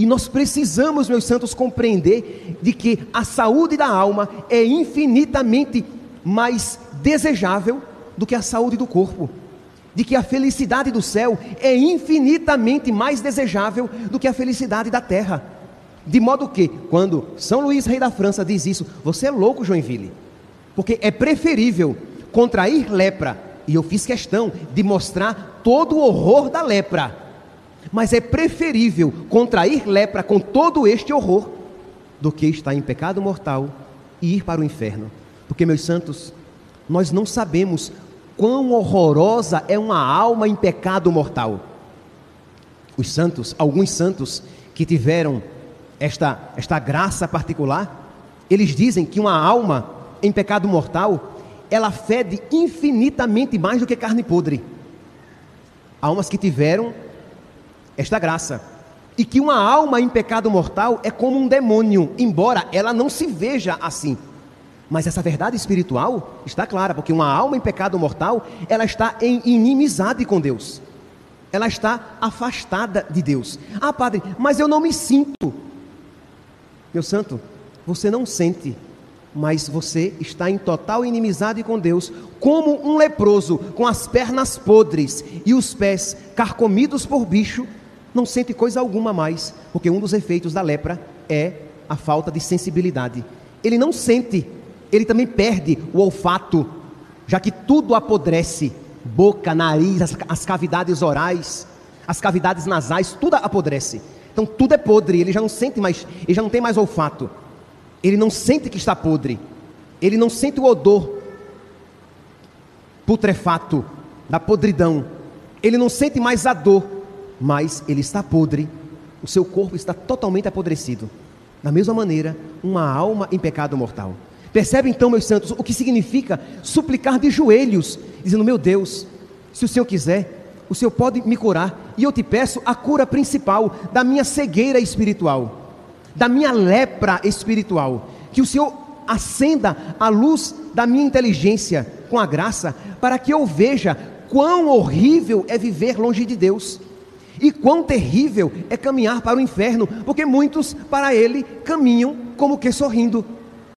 E nós precisamos, meus santos, compreender de que a saúde da alma é infinitamente mais desejável do que a saúde do corpo. De que a felicidade do céu é infinitamente mais desejável do que a felicidade da terra. De modo que, quando São Luís, rei da França, diz isso, você é louco, Joinville. Porque é preferível contrair lepra, e eu fiz questão de mostrar todo o horror da lepra, mas é preferível contrair lepra com todo este horror do que estar em pecado mortal e ir para o inferno. Porque, meus santos, nós não sabemos quão horrorosa é uma alma em pecado mortal. Os santos, alguns santos que tiveram esta, esta graça particular, eles dizem que uma alma em pecado mortal, ela fede infinitamente mais do que carne podre. Almas que tiveram esta graça. E que uma alma em pecado mortal é como um demônio, embora ela não se veja assim. Mas essa verdade espiritual está clara, porque uma alma em pecado mortal, ela está em inimizade com Deus. Ela está afastada de Deus. Ah, padre, mas eu não me sinto. Meu santo, você não sente, mas você está em total inimizade com Deus, como um leproso com as pernas podres e os pés carcomidos por bicho, não sente coisa alguma mais, porque um dos efeitos da lepra é a falta de sensibilidade. Ele não sente, ele também perde o olfato, já que tudo apodrece boca, nariz, as, as cavidades orais, as cavidades nasais, tudo apodrece. Então tudo é podre, ele já não sente mais, ele já não tem mais olfato. Ele não sente que está podre. Ele não sente o odor putrefato da podridão. Ele não sente mais a dor, mas ele está podre. O seu corpo está totalmente apodrecido. Da mesma maneira, uma alma em pecado mortal. Percebe então, meus santos, o que significa suplicar de joelhos, dizendo: Meu Deus, se o Senhor quiser, o Senhor pode me curar, e eu te peço a cura principal da minha cegueira espiritual da minha lepra espiritual. Que o Senhor acenda a luz da minha inteligência com a graça, para que eu veja quão horrível é viver longe de Deus. E quão terrível é caminhar para o inferno, porque muitos para ele caminham como que sorrindo,